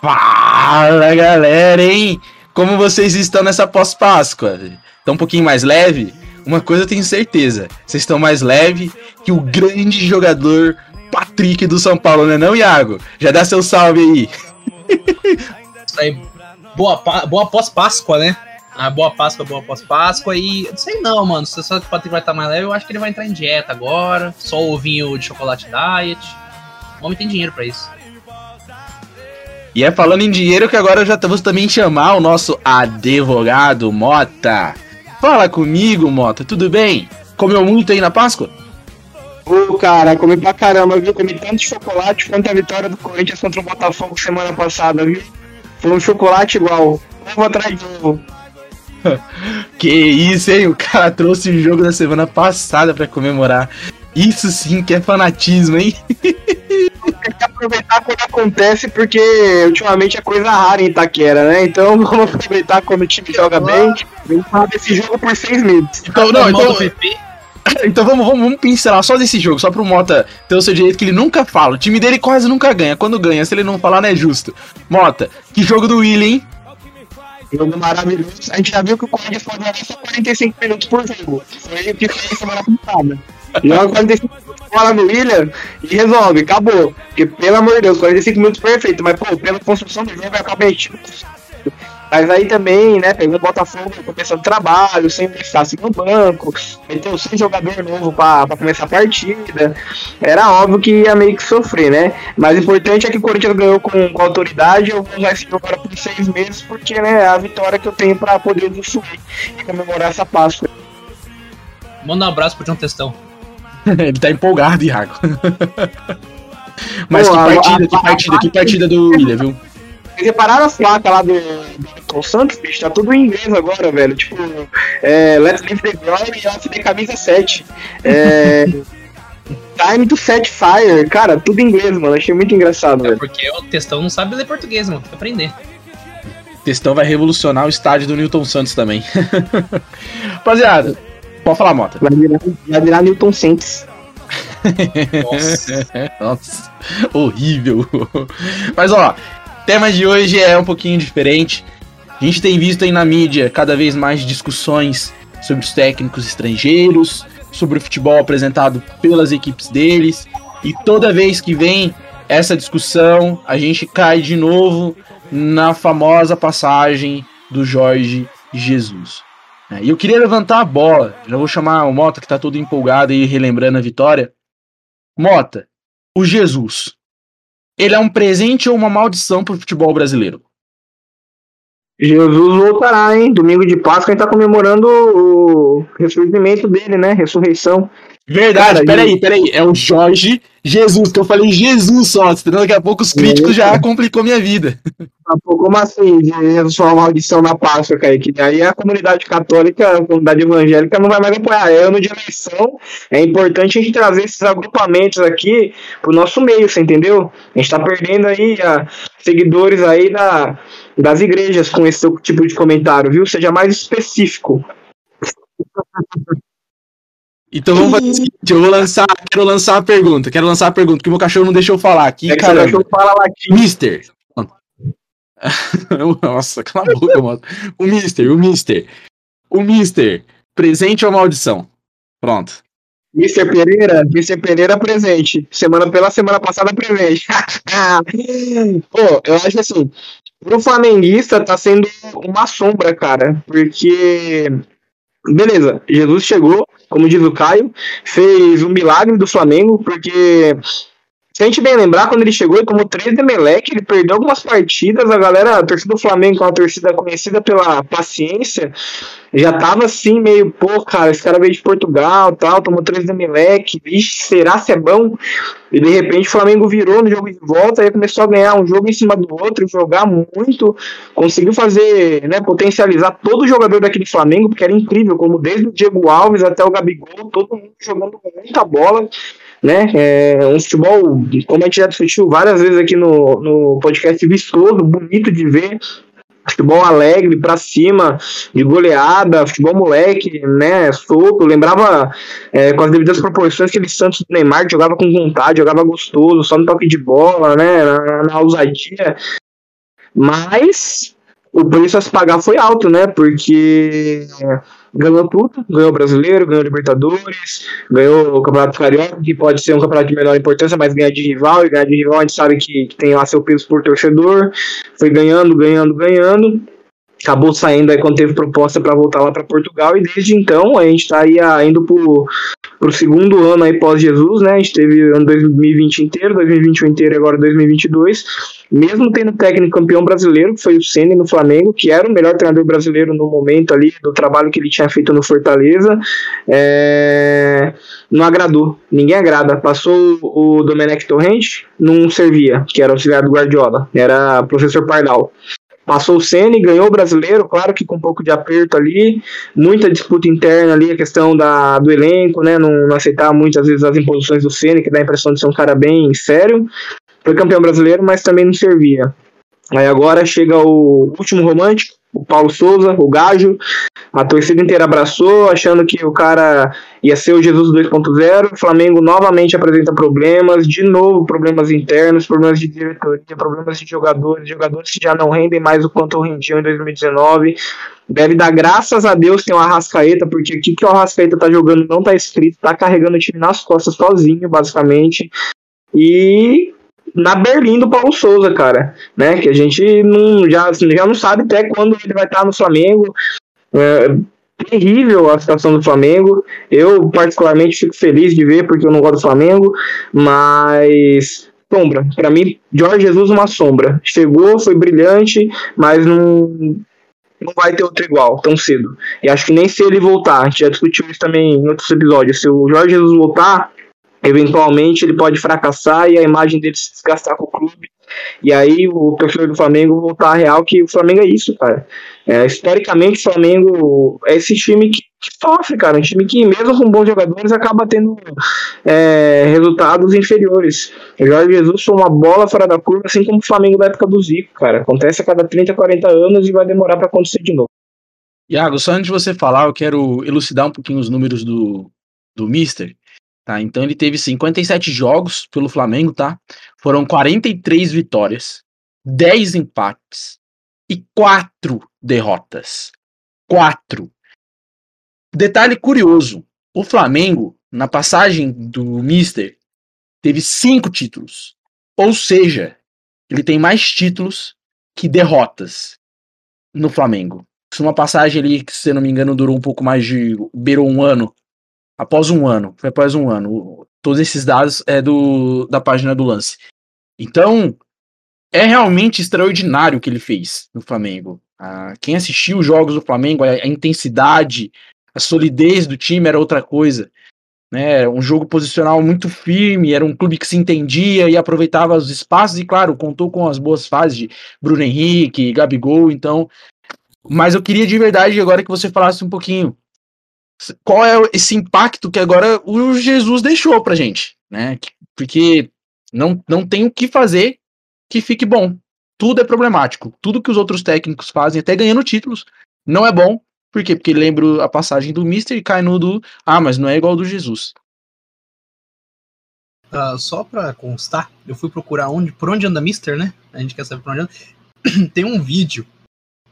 Fala galera, hein? Como vocês estão nessa pós-Páscoa? Estão um pouquinho mais leve? Uma coisa eu tenho certeza: vocês estão mais leve que o grande jogador Patrick do São Paulo, né, não, Iago? Já dá seu salve aí. Aí. Boa, boa pós-Páscoa, né? Ah, boa Páscoa, boa pós-Páscoa. E não sei não, mano. Se que o Patrick vai estar mais leve, eu acho que ele vai entrar em dieta agora. Só ovinho de chocolate diet. O homem tem dinheiro para isso. E é falando em dinheiro que agora já vamos também chamar o nosso advogado Mota. Fala comigo, Mota, tudo bem? Comeu muito aí na Páscoa? Ô, cara, comi pra caramba, viu? Comi tanto chocolate quanto a vitória do Corinthians contra o Botafogo semana passada, viu? Foi um chocolate igual. Ovo atrás de ovo. que isso, hein? O cara trouxe o jogo da semana passada para comemorar. Isso sim que é fanatismo, hein? Tem que aproveitar quando acontece, porque ultimamente é coisa rara em Itaquera, né? Então vamos aproveitar quando o time joga bem. Vamos falar desse jogo por seis meses. Então, não, então, então vamos, vamos, vamos pincelar só desse jogo, só pro Mota ter o seu direito que ele nunca fala. O time dele quase nunca ganha. Quando ganha, se ele não falar, não é justo. Mota, que jogo do William, hein? Jogo maravilhoso. A gente já viu que o Corinthians pode jogar só 45 minutos por jogo. Foi o que fez semana passada. Joga 45 minutos bola no William e resolve, acabou. Porque, pelo amor de Deus, 45 minutos perfeito, mas, pô, pela construção do jogo, acaba mas aí também, né, pegou o Botafogo começando o trabalho, sem estar assim no banco, meteu sem jogador novo para começar a partida. Era óbvio que ia meio que sofrer, né? Mas o importante é que o Corinthians ganhou com, com autoridade. Eu vou usar esse jogo por seis meses, porque né, é a vitória que eu tenho para poder usufruir e comemorar essa Páscoa. Manda um abraço pro John Testão. Ele tá empolgado, Iago. Mas Pô, que partida, a, que partida, a, que partida do William, viu? Vocês repararam as placas lá do, do Santos, bicho? Tá tudo em inglês agora, velho. Tipo, é, Let's Live the Glory e LCD Camisa 7. É, Time to Set Fire. Cara, tudo em inglês, mano. Achei muito engraçado, é velho. Porque o textão não sabe ler português, mano. Tem que aprender. Textão vai revolucionar o estádio do Newton Santos também. Rapaziada, pode falar, Mota. Vai virar, vai virar Newton Santos. Nossa. Nossa, horrível. Mas ó, tema de hoje é um pouquinho diferente. A gente tem visto aí na mídia cada vez mais discussões sobre os técnicos estrangeiros, sobre o futebol apresentado pelas equipes deles. E toda vez que vem essa discussão, a gente cai de novo na famosa passagem do Jorge Jesus. É, e eu queria levantar a bola, já vou chamar o Mota que está todo empolgado e relembrando a vitória. Mota, o Jesus, ele é um presente ou uma maldição para o futebol brasileiro? Jesus voltará, hein? Domingo de Páscoa a gente tá comemorando o ressurgimento dele, né? Ressurreição. Verdade, peraí, peraí. É o Jorge Jesus, que eu falei Jesus só, entendeu? Daqui a pouco os críticos já complicou minha vida. Como assim? Jesus foi uma maldição na Páscoa, Kaique? Aí a comunidade católica, a comunidade evangélica não vai mais apoiar. É ano de eleição, é importante a gente trazer esses agrupamentos aqui pro nosso meio, você entendeu? A gente tá perdendo aí a, seguidores aí da, das igrejas com esse tipo de comentário, viu? Seja mais específico. Então vamos fazer o seguinte, eu vou lançar, quero lançar a pergunta, quero lançar a pergunta, porque o meu cachorro não deixou eu falar aqui, é cara. cachorro fala latim. Mister. Nossa, cala a boca, mano. O Mister, o Mister. O Mister, presente ou maldição? Pronto. Mister Pereira, Mister Pereira presente. Semana pela semana passada presente. Pô, eu acho assim, pro flamenguista tá sendo uma sombra, cara, porque beleza, Jesus chegou, como diz o Caio, fez um milagre do Flamengo, porque se a gente bem lembrar, quando ele chegou, ele tomou 3 de Meleque, ele perdeu algumas partidas, a galera, a torcida do Flamengo, que é uma torcida conhecida pela paciência, já tava assim, meio, pô, cara, esse cara veio de Portugal tal, tomou 3 de Meleque, vixe, será se é bom? E de repente o Flamengo virou no jogo de volta, aí começou a ganhar um jogo em cima do outro, jogar muito, conseguiu fazer, né, potencializar todo o jogador daquele Flamengo, porque era incrível, como desde o Diego Alves até o Gabigol, todo mundo jogando muita bola, né? É um futebol, como a gente já discutiu várias vezes aqui no, no podcast, vistoso, bonito de ver. Futebol alegre, pra cima, de goleada, futebol moleque, né? Solto. Lembrava é, com as devidas proporções aquele Santos do Neymar que jogava com vontade, jogava gostoso, só no toque de bola, né? Na, na ousadia. Mas o preço a se pagar foi alto, né? Porque ganhou tudo, ganhou brasileiro, ganhou Libertadores, ganhou o Campeonato Carioca, que pode ser um campeonato de menor importância, mas ganha de rival, e ganhar de rival a gente sabe que, que tem lá seu peso por torcedor. Foi ganhando, ganhando, ganhando acabou saindo aí quando teve proposta para voltar lá para Portugal e desde então a gente está aí ah, indo para o segundo ano aí pós Jesus, né? A gente teve ano 2020 inteiro, 2021 inteiro e agora 2022. Mesmo tendo técnico campeão brasileiro, que foi o Ceni no Flamengo, que era o melhor treinador brasileiro no momento ali do trabalho que ele tinha feito no Fortaleza, é... não agradou. Ninguém agrada. Passou o Domenech Torrente, não servia, que era auxiliar do Guardiola, era professor Pardal. Passou o Senna e ganhou o brasileiro, claro que com um pouco de aperto ali, muita disputa interna ali, a questão da, do elenco, né? Não, não aceitar muitas vezes as imposições do Senna, que dá a impressão de ser um cara bem sério. Foi campeão brasileiro, mas também não servia. Aí agora chega o último romântico, o Paulo Souza, o Gajo. A torcida inteira abraçou, achando que o cara ia ser o Jesus 2.0. O Flamengo novamente apresenta problemas, de novo problemas internos, problemas de diretoria, problemas de jogadores, jogadores que já não rendem mais o quanto rendiam em 2019. Deve dar graças a Deus tem o Arrascaeta, porque o que o Arrascaeta tá jogando não tá escrito, tá carregando o time nas costas sozinho, basicamente. E na Berlim do Paulo Souza, cara, né? Que a gente não, já, assim, já não sabe até quando ele vai estar no Flamengo. É, terrível a situação do Flamengo. Eu, particularmente, fico feliz de ver, porque eu não gosto do Flamengo, mas. Sombra, para mim, Jorge Jesus uma sombra. Chegou, foi brilhante, mas não, não vai ter outro igual tão cedo. E acho que nem se ele voltar, a gente já discutiu isso também em outros episódios. Se o Jorge Jesus voltar, eventualmente ele pode fracassar e a imagem dele se desgastar com o clube. E aí o torcedor do Flamengo voltar a real que o Flamengo é isso, cara. É, historicamente o Flamengo é esse time que, que, sofre, cara. Um time que, mesmo com bons jogadores, acaba tendo é, resultados inferiores. O Jorge Jesus foi uma bola fora da curva, assim como o Flamengo da época do Zico, cara. Acontece a cada 30, 40 anos e vai demorar para acontecer de novo. Iago, só antes de você falar, eu quero elucidar um pouquinho os números do, do Mister. Tá? Então ele teve 57 jogos pelo Flamengo, tá? Foram 43 vitórias, 10 empates e 4 derrotas. 4. Detalhe curioso: o Flamengo, na passagem do Mister, teve 5 títulos. Ou seja, ele tem mais títulos que derrotas no Flamengo. Uma passagem ali que, se não me engano, durou um pouco mais de. beirou um ano após um ano. Foi após um ano. Todos esses dados é do, da página do lance. Então, é realmente extraordinário o que ele fez no Flamengo. Ah, quem assistiu os jogos do Flamengo, a, a, intensidade, a solidez do time era outra coisa. Né? Um jogo posicional muito firme, era um clube que se entendia e aproveitava os espaços, e claro, contou com as boas fases de Bruno Henrique, Gabigol, então. Mas eu queria de verdade agora que você falasse um pouquinho qual é esse impacto que agora o Jesus deixou pra gente, né? Porque não, não tem o que fazer que fique bom. Tudo é problemático. Tudo que os outros técnicos fazem, até ganhando títulos, não é bom. Por quê? Porque lembro a passagem do Mister e cai no do. Ah, mas não é igual do Jesus. Uh, só pra constar, eu fui procurar onde, por onde anda Mister, né? A gente quer saber por onde anda. Tem um vídeo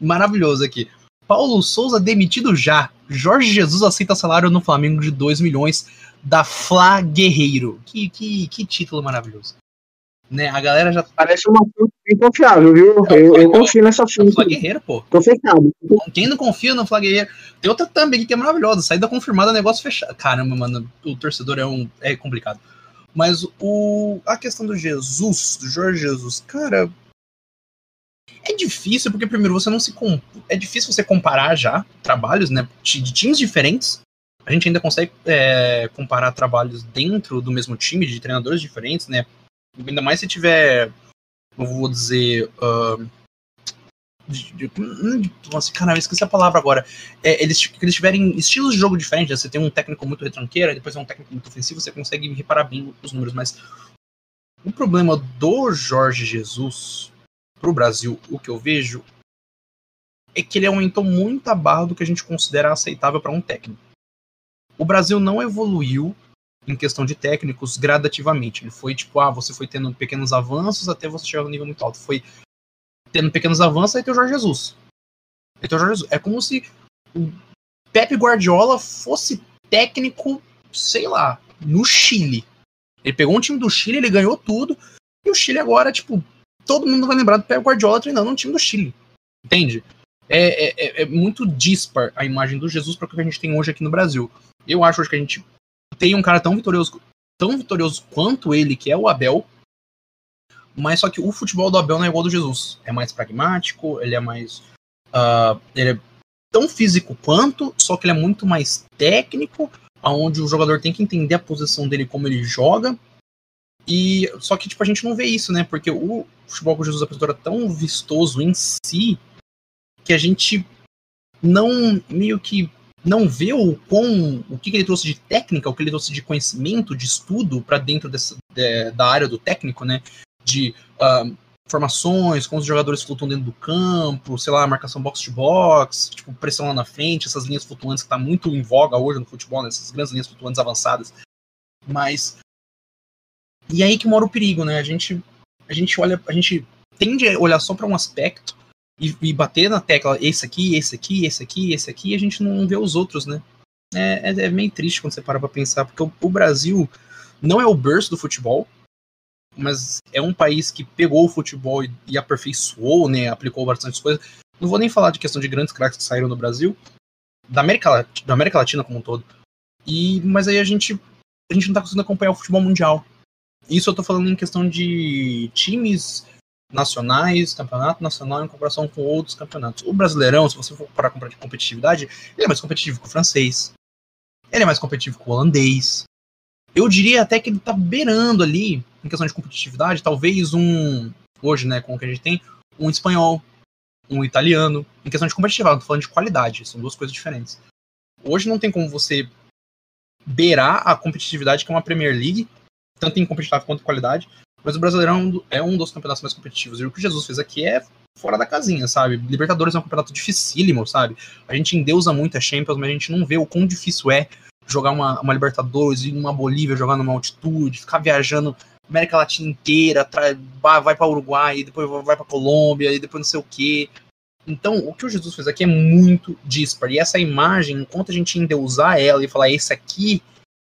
maravilhoso aqui. Paulo Souza demitido já. Jorge Jesus aceita salário no Flamengo de 2 milhões da Fla Guerreiro. Que, que, que título maravilhoso. Né, a galera já. Parece uma fonte bem confiável, viu? É, eu, eu confio nessa fonte. Fla Guerreiro, pô. Tô fechado. Quem não confia no Fla Guerreiro? Tem outra também que é maravilhosa. Saída confirmada, negócio fechado. Caramba, mano, o torcedor é, um, é complicado. Mas o, a questão do Jesus, do Jorge Jesus, cara, é difícil, porque primeiro você não se. É difícil você comparar já trabalhos, né? De times diferentes. A gente ainda consegue é, comparar trabalhos dentro do mesmo time, de treinadores diferentes, né? Ainda mais se tiver. Eu vou dizer. Uh, nossa, caramba, esqueci a palavra agora. É, eles, eles tiverem estilos de jogo diferentes, né? você tem um técnico muito retranqueiro, depois um técnico muito ofensivo, você consegue reparar bem os números, mas o problema do Jorge Jesus para o Brasil, o que eu vejo é que ele aumentou muito a barra do que a gente considera aceitável para um técnico. O Brasil não evoluiu em questão de técnicos gradativamente. Ele foi tipo, ah, você foi tendo pequenos avanços até você chegar no nível muito alto. Foi tendo pequenos avanços, aí tem o Jorge Jesus. Tem o Jorge Jesus. É como se o Pepe Guardiola fosse técnico, sei lá, no Chile. Ele pegou um time do Chile, ele ganhou tudo, e o Chile agora, tipo, todo mundo vai lembrar do Pepe Guardiola treinando um time do Chile. Entende? É, é, é, é muito dispar a imagem do Jesus para o que a gente tem hoje aqui no Brasil. Eu acho hoje que a gente tem um cara tão vitorioso, tão vitorioso quanto ele, que é o Abel, mas só que o futebol do Abel não é igual ao do Jesus. É mais pragmático, ele é mais. Uh, ele é tão físico quanto, só que ele é muito mais técnico, aonde o jogador tem que entender a posição dele, como ele joga. E só que tipo a gente não vê isso, né? Porque o futebol o Jesus apresentou era tão vistoso em si que a gente não meio que não vê o com o que, que, ele trouxe de técnica, o que ele trouxe de conhecimento, de estudo para dentro dessa, de, da área do técnico, né? De uh, formações, como os jogadores flutuam dentro do campo, sei lá, marcação box to box, tipo, pressão lá na frente, essas linhas flutuantes que tá muito em voga hoje no futebol, né, essas grandes linhas flutuantes avançadas. Mas e aí que mora o perigo, né? A gente a gente olha, a gente tende a olhar só para um aspecto e, e, bater na tecla esse aqui, esse aqui, esse aqui, esse aqui, e a gente não vê os outros, né? É, é, é meio triste quando você para pra pensar, porque o, o Brasil não é o berço do futebol, mas é um país que pegou o futebol e, e aperfeiçoou, né? Aplicou bastante coisas. Não vou nem falar de questão de grandes craques que saíram do Brasil, da América, da América Latina como um todo. E, mas aí a gente, a gente não tá conseguindo acompanhar o futebol mundial. Isso eu tô falando em questão de times nacionais, campeonato nacional em comparação com outros campeonatos. O Brasileirão, se você for para comprar de competitividade, ele é mais competitivo que o francês. Ele é mais competitivo que o holandês. Eu diria até que ele tá beirando ali, em questão de competitividade, talvez um, hoje, né, com o que a gente tem, um espanhol, um italiano, em questão de competitividade, não tô falando de qualidade, são duas coisas diferentes. Hoje não tem como você beirar a competitividade que é uma Premier League, tanto em competitividade quanto em qualidade, mas o Brasileirão é um dos campeonatos mais competitivos. E o que Jesus fez aqui é fora da casinha, sabe? Libertadores é um campeonato dificílimo, sabe? A gente endeusa muito a Champions, mas a gente não vê o quão difícil é jogar uma, uma Libertadores, ir numa Bolívia, jogar numa altitude, ficar viajando América Latina inteira, vai para Uruguai, depois vai para Colômbia, e depois não sei o quê. Então, o que o Jesus fez aqui é muito dispar. E essa imagem, enquanto a gente endeusar ela e falar, esse aqui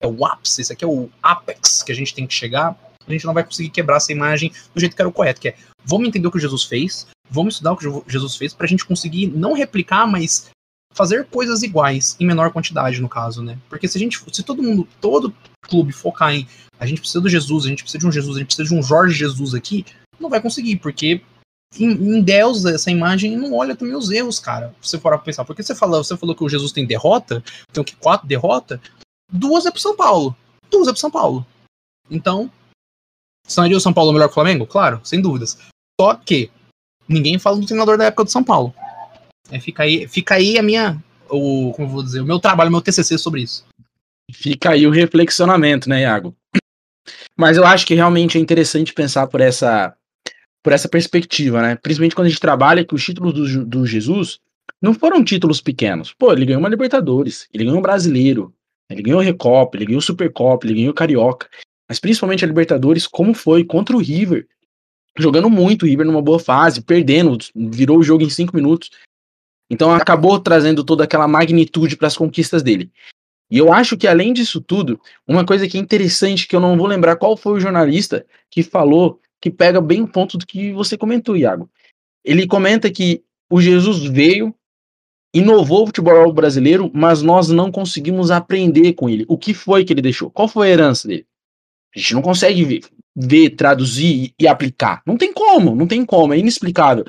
é o ápice, esse aqui é o apex que a gente tem que chegar, a gente não vai conseguir quebrar essa imagem do jeito que era o correto, que é vamos entender o que Jesus fez, vamos estudar o que Jesus fez para a gente conseguir não replicar, mas fazer coisas iguais em menor quantidade no caso, né? Porque se a gente, se todo mundo, todo clube focar em a gente precisa do Jesus, a gente precisa de um Jesus, a gente precisa de um Jorge Jesus aqui, não vai conseguir, porque em, em Deus essa imagem não olha também os erros, cara. Se você for pensar, porque você falou, você falou que o Jesus tem derrota, tem o que quatro derrota, duas é pro São Paulo, duas é pro São Paulo. Então, Sairia o São Paulo melhor que o Flamengo? Claro, sem dúvidas. Só que ninguém fala do treinador da época do São Paulo. É, fica aí, fica aí a minha, o, como vou dizer, o meu trabalho, o meu TCC sobre isso. Fica aí o reflexionamento, né, Iago? Mas eu acho que realmente é interessante pensar por essa, por essa perspectiva, né? Principalmente quando a gente trabalha que os títulos do, do Jesus não foram títulos pequenos. Pô, ele ganhou uma Libertadores, ele ganhou um Brasileiro, ele ganhou o Recopa, ele ganhou o Supercopa, ele ganhou o Carioca mas principalmente a Libertadores, como foi contra o River. Jogando muito o River numa boa fase, perdendo, virou o jogo em cinco minutos. Então acabou trazendo toda aquela magnitude para as conquistas dele. E eu acho que além disso tudo, uma coisa que é interessante, que eu não vou lembrar qual foi o jornalista que falou, que pega bem o ponto do que você comentou, Iago. Ele comenta que o Jesus veio, inovou o futebol brasileiro, mas nós não conseguimos aprender com ele. O que foi que ele deixou? Qual foi a herança dele? A gente não consegue ver, ver, traduzir e aplicar. Não tem como, não tem como, é inexplicável.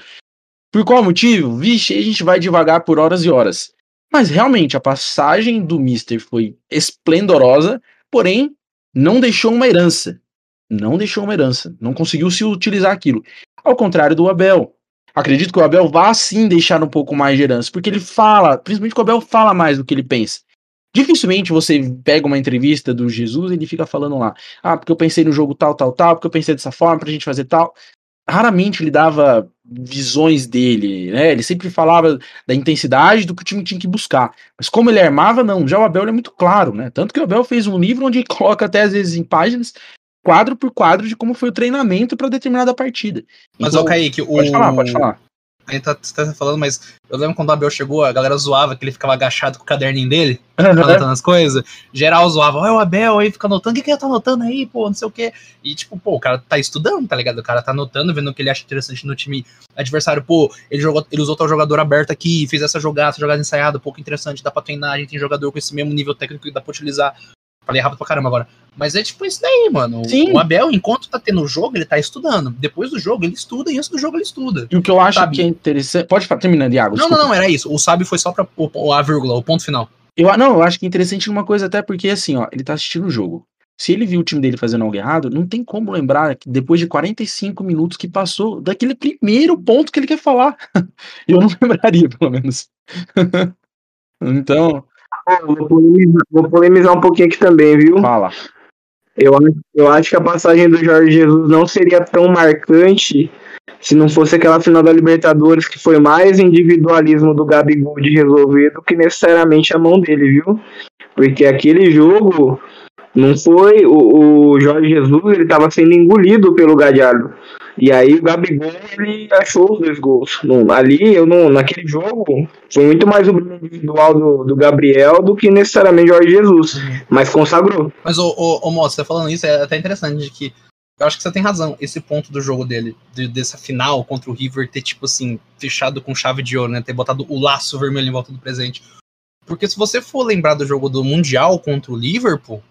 Por qual motivo? Vixe, a gente vai devagar por horas e horas. Mas realmente a passagem do Mister foi esplendorosa, porém não deixou uma herança. Não deixou uma herança. Não conseguiu se utilizar aquilo. Ao contrário do Abel. Acredito que o Abel vá sim deixar um pouco mais de herança, porque ele fala, principalmente que o Abel fala mais do que ele pensa. Dificilmente você pega uma entrevista do Jesus e ele fica falando lá, ah, porque eu pensei no jogo tal, tal, tal, porque eu pensei dessa forma pra gente fazer tal. Raramente ele dava visões dele, né? Ele sempre falava da intensidade do que o time tinha que buscar. Mas como ele armava, não. Já o Abel é muito claro, né? Tanto que o Abel fez um livro onde coloca até às vezes em páginas quadro por quadro de como foi o treinamento para determinada partida. Mas, Então, ô Kaique, o. Pode falar, pode falar. A gente tá, tá falando, mas eu lembro quando o Abel chegou, a galera zoava que ele ficava agachado com o caderninho dele, anotando as coisas. Geral zoava, olha o Abel aí, fica anotando, o que, que ele tá anotando aí, pô, não sei o quê. E tipo, pô, o cara tá estudando, tá ligado? O cara tá anotando, vendo o que ele acha interessante no time adversário. Pô, ele, jogou, ele usou tal jogador aberto aqui, fez essa jogada, essa jogada ensaiada, pouco interessante, dá pra treinar, a gente tem jogador com esse mesmo nível técnico que dá pra utilizar. Falei rápido pra caramba agora. Mas é tipo isso daí, mano. Sim. O Abel, enquanto tá tendo o jogo, ele tá estudando. Depois do jogo, ele estuda, e antes do jogo, ele estuda. E o que eu acho Sabe? que é interessante. Pode falar, terminando, Iago. Não, não, não, era isso. O sábio foi só pra o- o- a vírgula, o ponto final. Eu, não, eu acho que é interessante uma coisa, até porque assim, ó, ele tá assistindo o jogo. Se ele viu o time dele fazendo algo errado, não tem como lembrar que depois de 45 minutos que passou daquele primeiro ponto que ele quer falar. Eu não lembraria, pelo menos. então, Vou polemizar, vou polemizar um pouquinho aqui também, viu? fala. Eu, acho- eu acho que a passagem do Jorge Jesus não seria tão marcante se não fosse aquela final da Libertadores que foi mais individualismo do Gabigol de resolver do que necessariamente a mão dele, viu? Porque aquele jogo não foi o, o Jorge Jesus, ele estava sendo engolido pelo Galhardo. E aí o Gabigol ele achou os dois gols. Não, ali, eu não, naquele jogo, foi muito mais o brilho individual do, do Gabriel do que necessariamente o Jorge Jesus. Mas consagrou. Mas, ô, ô, ô Moço, você falando isso é até interessante de que eu acho que você tem razão. Esse ponto do jogo dele, de- dessa final contra o River, ter, tipo assim, fechado com chave de ouro, né? Ter botado o laço vermelho em volta do presente. Porque se você for lembrar do jogo do Mundial contra o Liverpool,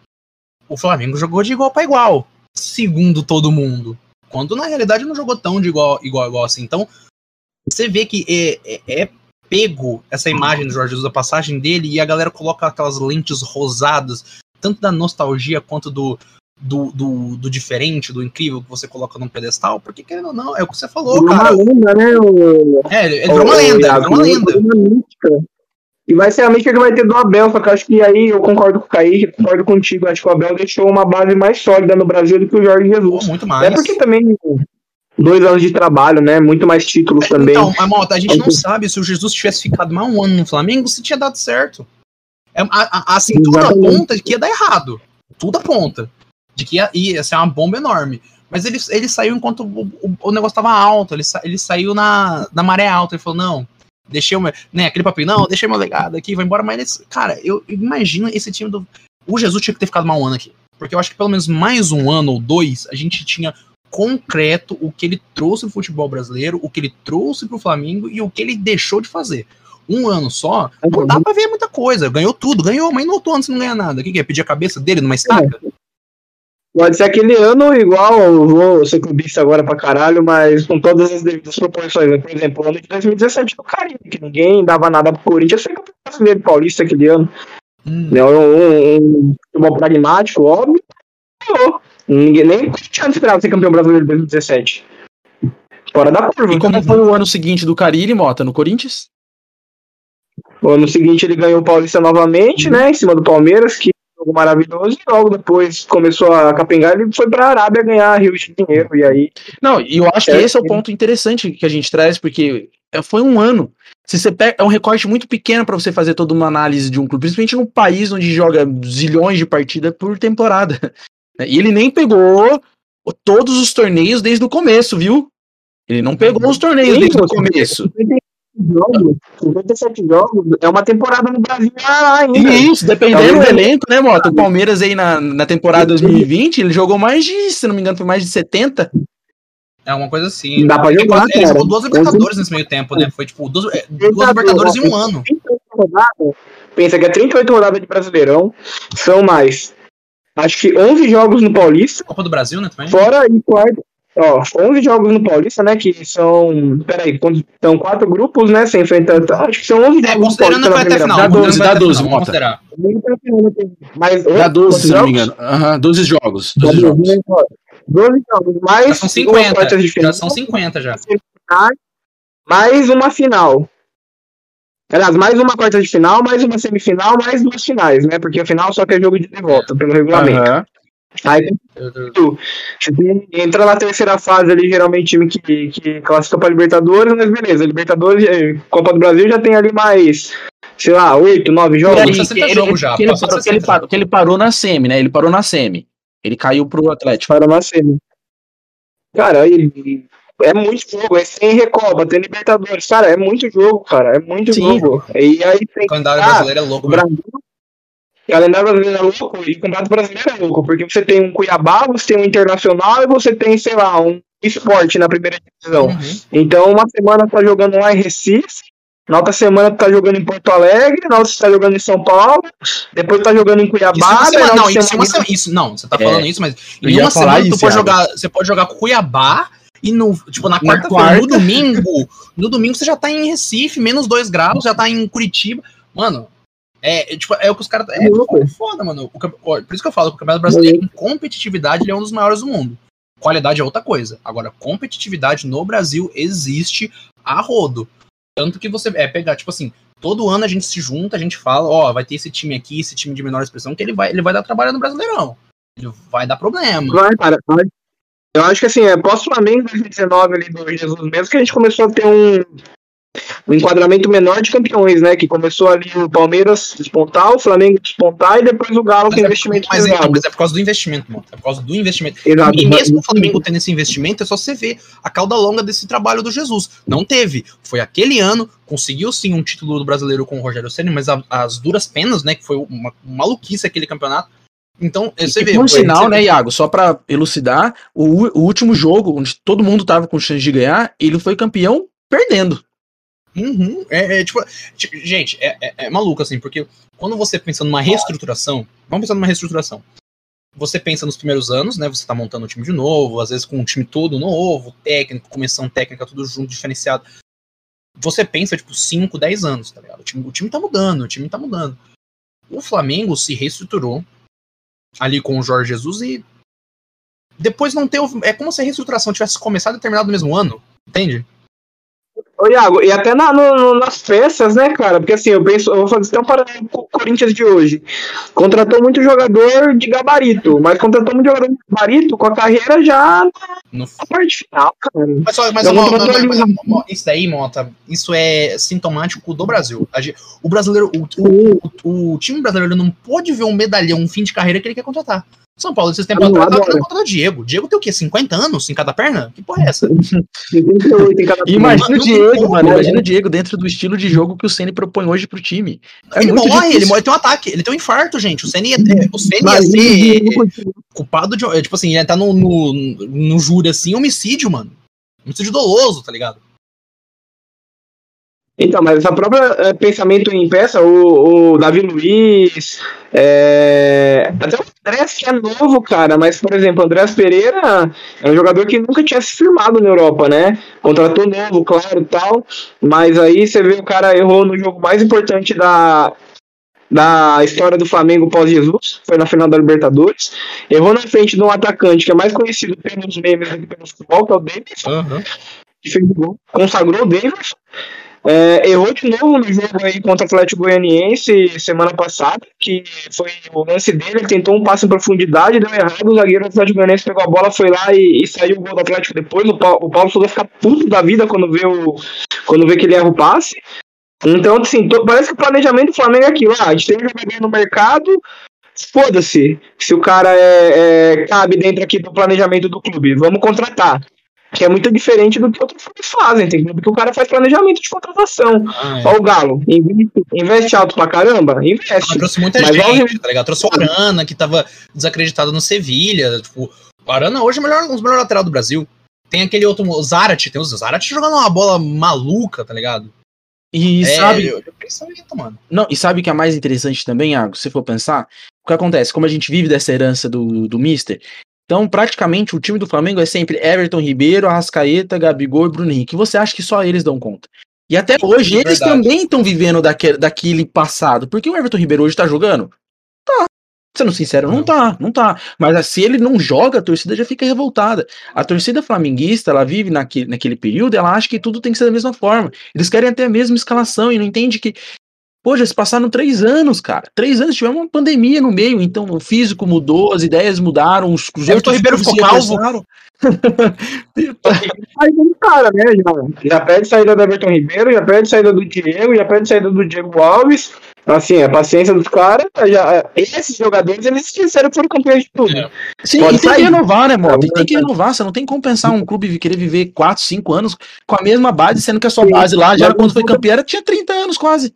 o Flamengo jogou de igual para igual, segundo todo mundo. Quando na realidade não jogou tão de igual igual, igual assim. Então, você vê que é, é- é pego essa imagem do Jorge Jesus, a passagem dele, e a galera coloca aquelas lentes rosadas, tanto da nostalgia quanto do, do, do, do diferente, do incrível que você coloca num pedestal, porque querendo ou não, é o que você falou, Virou cara. uma lenda, né? O, É, ele, virou uma lenda, virou uma lenda. mística. E vai ser a mística que vai ter do Abel, só que eu acho que aí eu concordo com o Kaique, concordo contigo. Acho que o Abel deixou uma base mais sólida no Brasil do que o Jorge Jesus. muito É mais. porque também dois anos de trabalho, né? Muito mais títulos também. Então, mas, Mota, a gente não sabe se o Jesus tivesse ficado mais um ano no Flamengo, se tinha dado certo. É, a, a, assim, tudo aponta de que ia dar errado. Tudo aponta. De que ia, ia ser uma bomba enorme. Mas ele, ele saiu enquanto o, o, o negócio tava alto. Ele, sa- ele saiu na, na maré alta. Ele falou, não, deixei o meu. Né, aquele papinho, não, deixei meu legado aqui, vai embora. Mas, cara, eu imagino esse time do. O Jesus tinha que ter ficado mais um ano aqui. Porque eu acho que pelo menos mais um ano ou dois, a gente tinha concreto o que ele trouxe pro futebol brasileiro, o que ele trouxe pro Flamengo e o que ele deixou de fazer. Um ano só, não dá pra ver muita coisa. Ganhou tudo, ganhou, mas não antes não ganha nada. O que, que é? Pedir a cabeça dele numa estaca? Pode ser aquele ano igual, eu vou ser clubista agora pra caralho, mas com todas as devidas proporções. né? Por exemplo, o ano de 2017 do Caribe, que ninguém dava nada pro Corinthians, foi campeão brasileiro paulista aquele ano. Hum. Né? Um, um, um futebol pragmático, óbvio. Ganhou. Ninguém, nem o Cristiano esperava ser campeão brasileiro de 2017. Fora da curva. E como foi o ano seguinte do Carilli, Mota, no Corinthians? O ano seguinte ele ganhou o Paulista novamente, né? Em cima do Palmeiras, que jogo maravilhoso. E logo depois começou a capengar, ele foi pra Arábia ganhar Rio de Janeiro. E aí. Não, e eu acho que É, esse é o ponto interessante que a gente traz, porque é, foi um ano. Se você pega, é um recorte muito pequeno pra você fazer toda uma análise de um clube, principalmente num país onde joga zilhões de partidas por temporada. né? E ele nem pegou todos os torneios desde o começo, viu? Ele não pegou os torneios Sim, desde o começo. Jogos, 57 jogos, é uma temporada no Brasil ainda. E isso, dependendo do elenco, né, Mota? O Palmeiras aí na, na temporada 2020, ele jogou mais de, se não me engano, foi mais de 70. É uma coisa assim. Dá pra ele, jogar, ele cara. jogou duas Libertadores nesse meio tempo, né? Foi tipo duas, é, duas Libertadores, Libertadores em um ano. 38 rodadas, pensa que é 38 rodadas de Brasileirão, são mais. Acho que 11 jogos no Paulista, Copa do Brasil, né? Também. fora e quarto. Ó, 11 jogos no Paulista, né? Que são. Peraí, são quatro grupos, né? Você enfrenta. Acho que são 11 É, jogos considerando vai até Paulista final. Dá considerando 12, que vai dá até 12, final, Mota. na. Mas Dá oito- 12, se não me jogos? engano. Aham, 12 jogos. 12 Tá jogos. bom, ó, 12 jogos, mais Já são duas 50. quartas de final, Já são 50 já. mais uma final. Aliás, mais uma quarta de final, mais uma semifinal, mais duas finais, né? Porque a final só que é jogo de volta, pelo regulamento. Aham. Aí você entra na terceira fase ali, geralmente time que, que classifica pra Libertadores, mas beleza, Libertadores, eh, Copa do Brasil já tem ali mais, sei lá, oito, nove jogos. aí, 60 que ele, jogos já, ele parou, que ele 60 parou- que ele parou na semi, né? Ele parou na semi. Ele caiu pro Atlético. Paranaense. Cara, ele, é muito jogo, é sem Recopa, tem Libertadores. Cara, é muito jogo, cara. É muito Sim. jogo. E aí tem. O calendário brasileiro é louco? Brasil, calendário brasileiro é louco e o campeonato brasileiro é louco, porque você tem um Cuiabá, você tem um Internacional e você tem, sei lá, um esporte na primeira divisão. Uhum. Então, uma semana tá jogando lá em Recife, na outra semana tu tá jogando em Porto Alegre, na outra você tá jogando em São Paulo, depois tá jogando em Cuiabá. Isso, semana, não, isso, semana, isso, não, você tá falando é, isso, mas em uma semana isso, tu pode jogar, você pode jogar com Cuiabá e no, tipo, na quarta-feira, quarta. no domingo, no domingo você já tá em Recife, menos 2 graus, já tá em Curitiba. Mano, é, tipo, é o que os caras. É, é foda, mano. O, por isso que eu falo que o Campeonato Brasileiro, em competitividade, ele é um dos maiores do mundo. Qualidade é outra coisa. Agora, competitividade no Brasil existe a rodo. Tanto que você é pegar, tipo assim, todo ano a gente se junta, a gente fala, ó, vai ter esse time aqui, esse time de menor expressão, que ele vai, ele vai dar trabalho no Brasileirão. Ele vai dar problema. Vai, cara. Eu acho que assim, é pós-Flamengo 2019 ali do Jesus mesmo que a gente começou a ter um, um enquadramento menor de campeões, né? Que começou ali o Palmeiras despontar, o Flamengo despontar e depois o Galo com é, investimento mas, é, mas é por causa do investimento, mano. É por causa do investimento. Exato, e mesmo o Flamengo tendo esse investimento, é só você ver a cauda longa desse trabalho do Jesus. Não teve. Foi aquele ano, conseguiu sim um título do brasileiro com o Rogério Senna, mas a, as duras penas, né? Que foi uma, uma maluquice aquele campeonato. Então, você e vê. Um sinal, né, Iago? Só para elucidar, o, o último jogo, onde todo mundo tava com chance de ganhar, ele foi campeão perdendo. Uhum. É, é, tipo, gente, é, é, é, maluco assim, porque quando você pensa numa reestruturação, vamos pensar numa reestruturação. Você pensa nos primeiros anos, né? Você tá montando um time de novo, às vezes com um time todo novo, técnico, comissão técnica, tudo junto, diferenciado. Você pensa, tipo, 5, 10 anos, tá ligado? O time, o time tá mudando, o time tá mudando. O Flamengo se reestruturou ali com o Jorge Jesus e depois não ter. É como se a reestruturação tivesse começado e terminado no mesmo ano, entende? Ô, Iago, e até na, no, nas peças, né, cara? Porque assim, eu penso, eu vou fazer um paralelo com o Corinthians de hoje. Contratou muito jogador de gabarito, mas contratou muito jogador de gabarito com a carreira já no... na parte final, cara. Mas, mas, mas, mas, isso daí, Mota, isso é sintomático do Brasil. O brasileiro, o, o, o, o time brasileiro não pode ver um medalhão, um fim de carreira que ele quer contratar. São Paulo, esses tempos atrás, tava contra o Diego. Diego tem o quê? 50 anos em cada perna? Que porra é essa? imagina o Diego, mano. Imagina o Diego dentro do estilo de jogo que o Ceni propõe hoje pro time. É ele morre, difícil. ele morre, tem um ataque, ele tem um infarto, gente. O Ceni ia, o Ceni ia ser culpado de. Tipo assim, ia estar no, no, no júri assim, homicídio, mano. Homicídio doloso, tá ligado? Então, mas essa própria é, pensamento em peça, o, o Davi Luiz, é, até o Andrés que é novo, cara, mas, por exemplo, o Andrés Pereira é um jogador que nunca tinha se firmado na Europa, né? Contratou novo, claro, e tal, mas aí você vê o cara errou no jogo mais importante da, da história do Flamengo pós-Jesus, foi na final da Libertadores, errou na frente de um atacante que é mais conhecido pelos memes do que pelo futebol, que é o Davis, uhum. que fez o gol, consagrou o Davis, é, errou de novo no jogo aí contra o Atlético Goianiense semana passada, que foi o lance dele, ele tentou um passe em profundidade, deu errado, o zagueiro do Atlético Goianiense pegou a bola, foi lá e, e saiu o gol do Atlético depois, o Paulo, o Paulo Souza fica puto da vida quando vê, o, quando vê que ele erra o passe. Então, assim, parece que o planejamento do Flamengo é aquilo, ah, a gente tem um jogador no mercado, foda-se se o cara é, é, cabe dentro aqui do planejamento do clube, vamos contratar que é muito diferente do que outros clubes fazem, tem clube que o cara faz planejamento de contratação. Ah, é. Ó, o Galo, investe, alto pra caramba? Investe. Ela trouxe muita mas gente, tá ligado? Trouxe o Arana, que tava desacreditado no Sevilha. Tipo, o Arana hoje é melhor, um dos melhores lateral do Brasil. Tem aquele outro, o Zarat, tem o Zarat jogando uma bola maluca, tá ligado? E é, sabe. Eu, eu mano. Não, e sabe o que é mais interessante também, Iago, se for pensar? O que acontece? Como a gente vive dessa herança do, do Mister, então, praticamente, o time do Flamengo é sempre Everton Ribeiro, Arrascaeta, Gabigol e Bruno Henrique. Você acha que só eles dão conta? E até hoje, é eles também estão vivendo daquele, daquele passado. Porque o Everton Ribeiro hoje tá jogando? Tá. Sendo sincero, não, não tá, não tá. Mas se ele não joga, a torcida já fica revoltada. A torcida flamenguista, ela vive naquele, naquele período, ela acha que tudo tem que ser da mesma forma. Eles querem até a mesma escalação e não entende que Pô, já se passaram três anos, cara. Três anos, tivemos uma pandemia no meio, então o físico mudou, as ideias mudaram, os, Everton Ribeiro ficou calvo. saída do cara, né? Já, já pede saída do Everton Ribeiro, já pede saída do Diego, já pede saída do Diego Alves. Assim, a paciência dos caras, já, esses jogadores, eles disseram que foram campeões de tudo. É. Sim, Pode e tem sair. que renovar, né, moto? É, tem que renovar. Você não tem como pensar um clube querer viver 4, 5 anos com a mesma base, sendo que a sua Sim. base lá, já quando foi não- campeã, era- tinha 30 anos quase.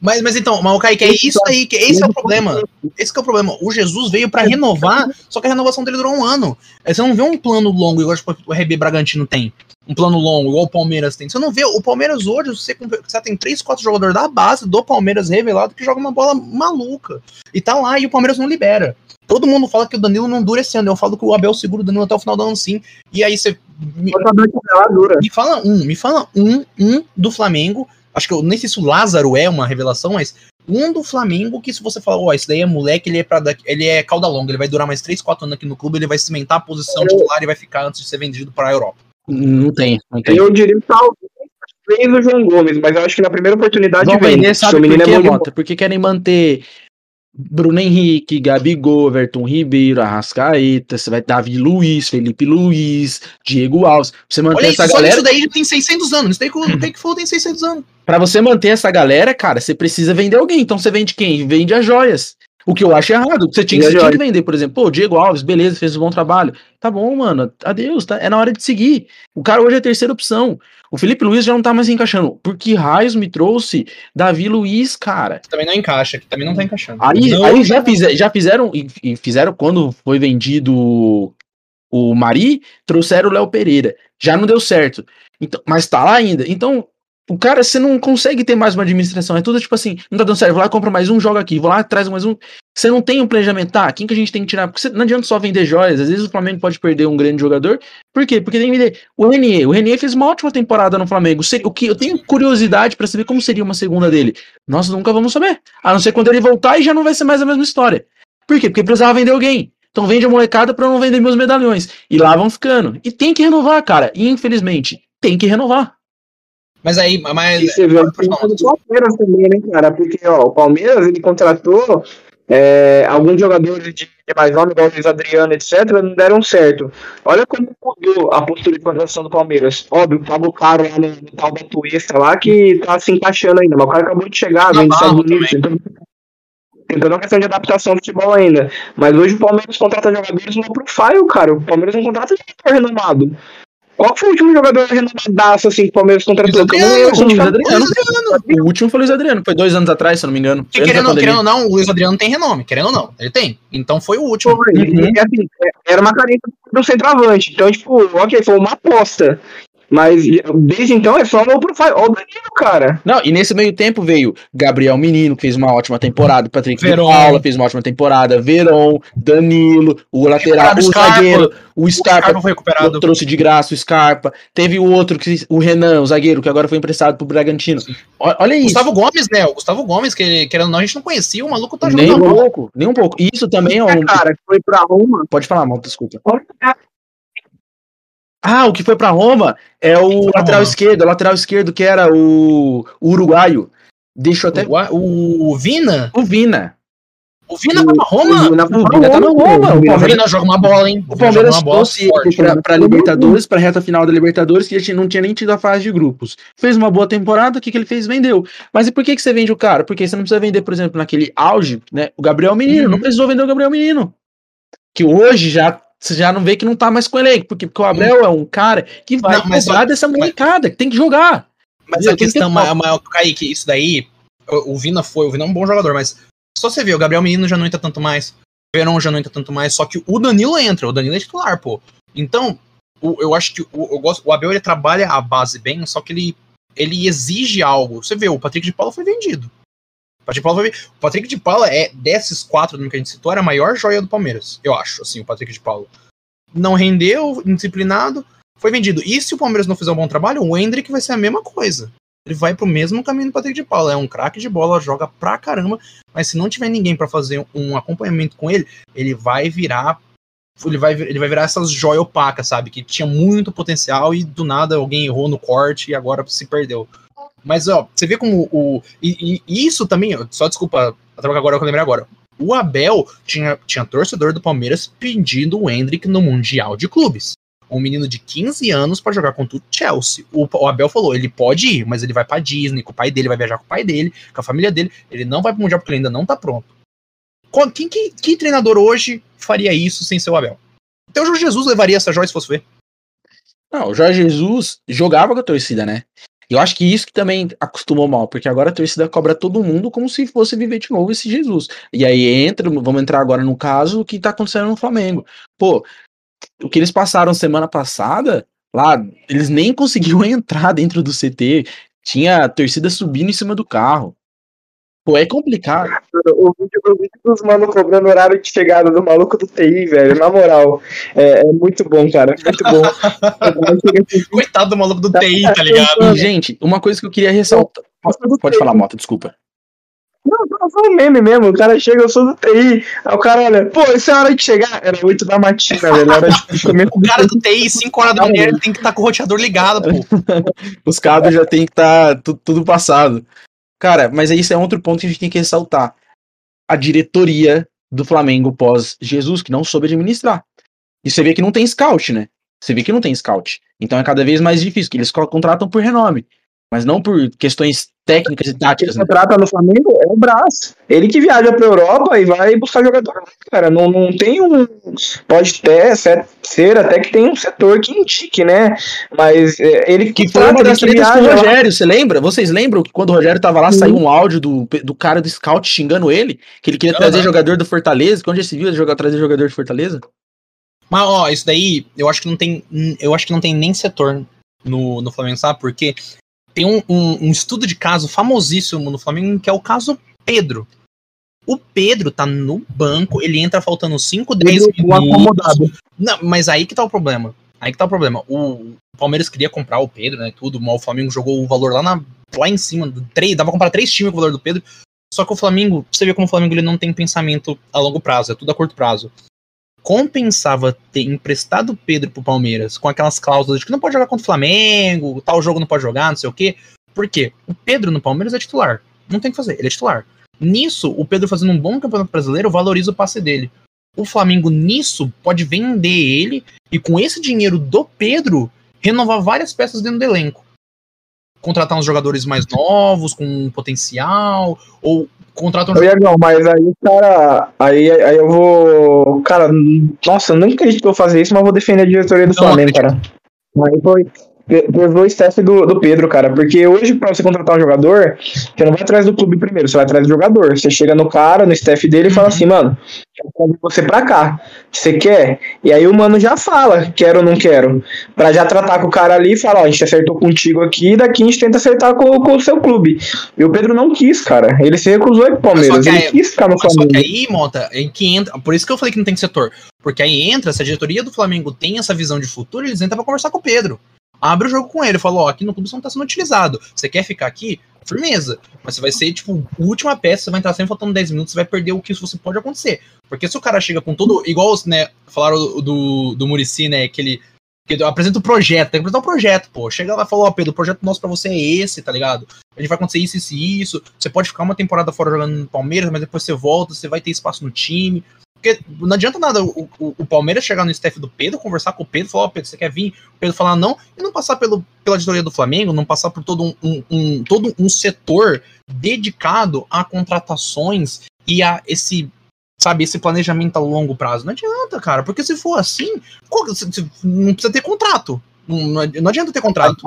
Mas, mas então, mas o Kaique, é isso aí, que esse é o problema. Esse que é o problema. O Jesus veio pra renovar, só que a renovação dele durou um ano. Aí Você não vê um plano longo, igual tipo, o RB Bragantino tem. Um plano longo, igual o Palmeiras tem. Você não vê. O Palmeiras hoje, você, você tem 3, 4 jogadores da base do Palmeiras revelado que joga uma bola maluca. E tá lá e o Palmeiras não libera. Todo mundo fala que o Danilo não dura esse ano. Eu falo que o Abel segura o Danilo até o final do ano sim. E aí você. Me, me fala um, me fala um, um do Flamengo. Acho que eu nem sei se o Lázaro é uma revelação, mas um do Flamengo que se você falar, ó, esse daí é moleque, ele é para ele é cauda longa, ele vai durar mais 3, 4 anos aqui no clube, ele vai cimentar a posição titular e vai ficar antes de ser vendido para a Europa. Não tem, não tem. Eu diria talvez o João Gomes, mas eu acho que na primeira oportunidade vem. vender, sabe o menino por é bom de Mota? Porque querem manter Bruno Henrique, Gabigol, Everton Ribeiro, Arrascaeta, você vai Davi Luiz, Felipe Luiz, Diego Alves. Pra você manter Olha essa isso, só galera, isso daí já tem 600 anos. Isso daí que o Take Full tem 600 anos. Pra você manter essa galera, cara, você precisa vender alguém. Então você vende quem? Vende as joias. O que eu acho errado. Você tinha, você tinha que vender, por exemplo, pô, Diego Alves, beleza, fez um bom trabalho. Tá bom, mano. Adeus, tá? É na hora de seguir. O cara hoje é a terceira opção. O Felipe Luiz já não tá mais encaixando. Por que raios me trouxe Davi Luiz, cara? Também não encaixa, que também não tá encaixando. Aí, Não, aí já, fizer, já fizeram, e, e fizeram quando foi vendido o Mari, trouxeram o Léo Pereira. Já não deu certo. Então, mas tá lá ainda. Então, o cara, você não consegue ter mais uma administração. É tudo tipo assim, não tá dando certo, vou lá, compra mais um, joga aqui, vou lá, traz mais um. Você não tem um planejamento, tá? Quem que a gente tem que tirar? Porque não adianta só vender joias. Às vezes o Flamengo pode perder um grande jogador. Por quê? Porque tem que vender. O Renier, o Renier fez uma ótima temporada no Flamengo. O que eu tenho curiosidade pra saber como seria uma segunda dele. Nós nunca vamos saber. A não ser quando ele voltar e já não vai ser mais a mesma história. Por quê? Porque precisava vender alguém. Então vende a molecada eu não vender meus medalhões. E lá vão ficando. E tem que renovar, cara. E infelizmente, tem que renovar. Mas aí, mas. E você vê o Palmeiras também, né, cara? Porque, ó, o Palmeiras, ele contratou é, alguns jogadores de, de mais nome, igual o Adriano, etc., não deram certo. Olha como mudou a postura de contratação do Palmeiras. Óbvio, pagou caro lá no, no tal da Tuesta lá, que tá se encaixando ainda, mas o cara acabou de chegar, vem dos Estados Unidos, tentando, tentando uma questão de adaptação do futebol ainda. Mas hoje o Palmeiras contrata jogadores no profile, cara. O Palmeiras não contrata jogador renomado. Qual foi o último jogador renomadaço assim que o Palmeiras contratou? Que eu lembro, Luiz Adriano. O último foi o Luiz Adriano, foi dois anos atrás, se eu não me engano. Que querendo, querendo ou não, o Luiz Adriano tem renome, querendo ou não, ele tem. Então foi o último. Foi, Uhum. e, assim, era uma carência do centroavante. Então, tipo, ok, foi uma aposta. Mas desde então é só no profile. Ó, o Danilo, cara. Não, e nesse meio tempo veio Gabriel Menino, que fez uma ótima temporada, Patrick de Veron. Paula fez uma ótima temporada, Veron, Danilo, o lateral, o Scarpa. zagueiro, o O Scarpa, Scarpa foi recuperado. trouxe de graça o Scarpa. Teve o outro, que, o Renan, o zagueiro, que agora foi emprestado pro Bragantino. Olha isso. Gustavo Gomes, né? O Gustavo Gomes, que querendo ou não, a gente não conhecia, o maluco tá nem jogando um bola. pouco, nem um pouco. Isso também é um. Cara, que foi pra Roma. Pode falar, mal, desculpa. Olha, Ah, o que foi pra Roma é o pra lateral Roma? esquerdo, o lateral esquerdo que era o, o uruguaio. Deixa eu até. O, o Vina? O Vina. O Vina foi pra Roma? O Vina O Vina tá no Roma. O O Palmeiras, Vina joga uma bola, hein? o Palmeiras uma bola trouxe pra, pra Libertadores, pra reta final da Libertadores, que a gente não tinha nem tido a fase de grupos. Fez uma boa temporada, o que, que ele fez? Vendeu. Mas e por que, que você vende o cara? Porque você não precisa vender, por exemplo, naquele auge, né? O Gabriel Menino. Uhum. Não precisou vender o Gabriel Menino. Que hoje já. Você já não vê que não tá mais com o elenco, porque, porque o Abel é um cara que vai Não, cobrar dessa molecada, que tem que jogar. Mas a questão maior, maior Kaique, isso daí, o, o Vina foi, o Vina é um bom jogador, mas só você ver, o Gabriel Menino já não entra tanto mais, o Verão já não entra tanto mais, só que o Danilo entra, o Danilo é titular, pô. Então, o- eu acho que o, eu gosto, o Abel ele trabalha a base bem, só que ele, ele exige algo. Você vê, o Patrick de Paula foi vendido. Patrick de Paula, foi, o Patrick de Paula é, desses quatro que a gente citou, era a maior joia do Palmeiras, eu acho, assim, o Patrick de Paula. Não rendeu, indisciplinado, foi vendido. E se o Palmeiras não fizer um bom trabalho, o Hendrick vai ser a mesma coisa ele vai pro mesmo caminho do Patrick de Paula. É um craque de bola, joga pra caramba, mas se não tiver ninguém pra fazer um acompanhamento com ele, ele vai virar. Ele vai, ele vai virar essas joias opacas, sabe? Que tinha muito potencial e do nada alguém errou no corte e agora se perdeu. Mas, ó, você vê como o. E, e isso também, só desculpa, agora eu lembrei agora. O Abel tinha, tinha torcedor do Palmeiras pedindo o Hendrick no Mundial de Clubes. Um menino de 15 anos para jogar contra o Chelsea. O, o, Abel falou: ele pode ir, mas ele vai pra Disney, com o pai dele, vai viajar com o pai dele, com a família dele. Ele não vai pro Mundial porque ele ainda não tá pronto. Quem, que, que treinador hoje faria isso sem ser o Abel? Então o Jorge Jesus levaria essa joia se fosse ver. Não, o Jorge Jesus jogava com a torcida, né? Eu acho que isso que também acostumou mal, porque agora a torcida cobra todo mundo como se fosse viver de novo esse Jesus. E aí entra, vamos entrar agora no caso, o que tá acontecendo no Flamengo. Pô, o que eles passaram semana passada, lá, eles nem conseguiam entrar dentro do CT. Tinha a torcida subindo em cima do carro. Pô, é complicado. O vídeo, o vídeo dos mano cobrando horário de chegada do maluco do TI, velho. Na moral. É, é muito bom, cara. Muito bom. Coitado do maluco do TI, tá ligado? E, gente, uma coisa que eu queria ressaltar. Pode falar, Mota, desculpa. Não, foi um meme mesmo. O cara chega, eu sou do TI. Aí o cara olha, pô, isso é hora de chegar. Era 8 da matina, velho. Era tipo, o cara do TI, 5 horas da manhã, ele tem que estar tá com o roteador ligado, pô. Os cabos já tem que estar tá tudo passado. Cara, mas isso é outro ponto que a gente tem que ressaltar. A diretoria do Flamengo pós Jesus, que não soube administrar. E você vê que não tem scout, né? Você vê que não tem scout. Então é cada vez mais difícil, que eles contratam por renome mas não por questões técnicas e táticas. Quem né? trata no Flamengo é o Brás. Ele que viaja pra Europa e vai buscar jogador. Cara, não, não tem um. Pode ter, ser até que tem um setor que indique, né? Mas é, ele que, que foi uma das tretas com o Rogério, você lembra? Vocês lembram que quando o Rogério tava lá, saiu um áudio do, do cara do scout xingando ele? Que ele queria não, trazer não. jogador do Fortaleza? Quando já se viu ele jogar, trazer jogador de Fortaleza? Mas, ó, isso daí, eu acho que não tem. Eu acho que não tem nem setor no, no Flamengo, sabe? Porque tem um, um, um, estudo de caso famosíssimo no Flamengo, que é o caso Pedro. O Pedro tá no banco, ele entra faltando 5, 10 minutos. Acomodado. Não, mas aí que tá o problema. Aí que tá o problema. O Palmeiras queria comprar o Pedro, né? Tudo, mas o Flamengo jogou o valor lá, na, lá em cima. Três, dava pra comprar três times com o valor do Pedro. Só que o Flamengo, você vê como o Flamengo ele não tem pensamento a longo prazo, é tudo a curto prazo compensava ter emprestado o Pedro pro Palmeiras com aquelas cláusulas de que não pode jogar contra o Flamengo, tal jogo não pode jogar, não sei o quê. Por quê? O Pedro no Palmeiras é titular. Não tem que fazer, ele é titular. Nisso, o Pedro fazendo um bom campeonato brasileiro valoriza o passe dele. O Flamengo, nisso, pode vender ele e com esse dinheiro do Pedro, renovar várias peças dentro do elenco. Contratar uns jogadores mais novos, com potencial, ou contrata um Iagão, mas aí, cara, aí, aí eu vou. Cara, nossa, eu não acredito que eu vou fazer isso, mas vou defender a diretoria do não, Flamengo, cara. Aí foi levou o staff do, do Pedro, cara. Porque hoje, pra você contratar um jogador, você não vai atrás do clube primeiro, você vai atrás do jogador. Você chega no cara, no staff dele e fala uhum. assim, mano, quero trazer você pra cá. Você quer? E aí o mano já fala, quero ou não quero. Pra já tratar com o cara ali e falar, ó, a gente acertou contigo aqui, daqui a gente tenta acertar com, com o seu clube. E o Pedro não quis, cara. Ele se recusou aí pro Palmeiras. Ele aí, quis ficar no Flamengo. Só que aí, Monta, em que entra. Por isso que eu falei que não tem setor. Porque aí entra, se a diretoria do Flamengo tem essa visão de futuro, eles entram pra conversar com o Pedro abre o jogo com ele. Falou, ó, aqui no clube você não tá sendo utilizado. Você quer ficar aqui? Firmeza. Mas você vai ser, tipo, última peça, você vai entrar sempre faltando 10 minutos, você vai perder o que você pode acontecer. Porque se o cara chega com todo. Igual, né, falaram do, do Murici, né, que ele. Que apresenta o projeto, tem que apresentar o projeto, pô. Chega lá e fala, ó, Pedro, o projeto nosso pra você é esse, tá ligado? A gente vai acontecer isso, isso e isso. Você pode ficar uma temporada fora jogando no Palmeiras, mas depois você volta, você vai ter espaço no time. Porque não adianta nada o, o, o, Palmeiras chegar no staff do Pedro, conversar com o Pedro, falar, ó, oh, Pedro, você quer vir? O Pedro falar não, e não passar pelo, pela editoria do Flamengo, não passar por todo um, um, um, todo um setor dedicado a contratações e a esse, sabe, esse planejamento a longo prazo. Não adianta, cara, porque se for assim, não precisa ter contrato. Não, não adianta ter contrato.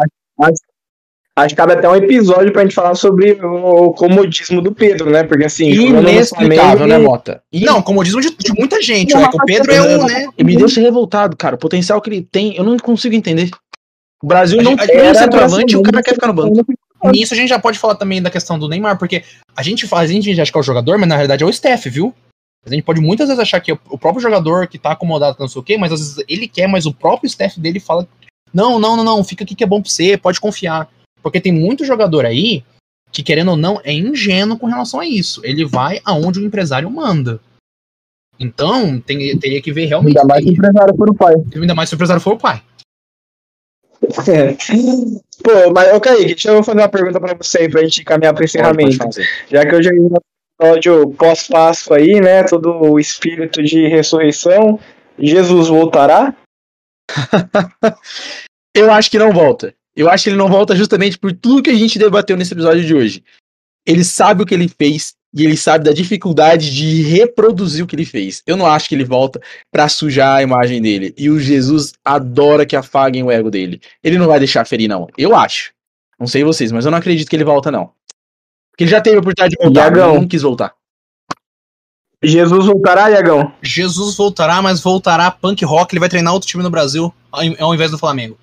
Acho que cabe até um episódio pra gente falar sobre o comodismo do Pedro, né? Porque assim. Inexplicável, né, Mota? Não, comodismo de, de muita gente, não, né? o Pedro é um, né? E me deixa revoltado, cara. O potencial que ele tem, eu não consigo entender. O Brasil não tem um centroavante e o cara quer ficar no banco. Nisso a gente já pode falar também da questão do Neymar, porque a gente faz, a gente acha que é o jogador, mas na realidade é o Steph, viu? A gente pode muitas vezes achar que é o próprio jogador que tá acomodado, não sei o quê, mas às vezes ele quer, mas o próprio Steph dele fala: Não, não, não, não, fica aqui que é bom pra você, pode confiar. Porque tem muito jogador aí que, querendo ou não, é ingênuo com relação a isso. Ele vai aonde o empresário manda. Então, tem, teria que ver realmente. Ainda mais se o empresário for o pai. Ainda mais se o empresário for o pai. É. Pô, mas, ô Kaique, deixa eu fazer uma pergunta pra você aí pra gente caminhar pro encerramento. Já que hoje é um episódio pós-Páscoa aí, né? Todo o espírito de ressurreição. Jesus voltará? eu acho que não volta. Eu acho que ele não volta justamente por tudo que a gente debateu nesse episódio de hoje. Ele sabe o que ele fez e ele sabe da dificuldade de reproduzir o que ele fez. Eu não acho que ele volta para sujar a imagem dele. E o Jesus adora que afaguem o ego dele. Ele não vai deixar ferir, não. Eu acho. Não sei vocês, mas eu não acredito que ele volta, não. Porque ele já teve a oportunidade de voltar, Iagão. mas não quis voltar. Jesus voltará, Iagão? Jesus voltará, mas voltará punk rock. Ele vai treinar outro time no Brasil ao ao invés do Flamengo.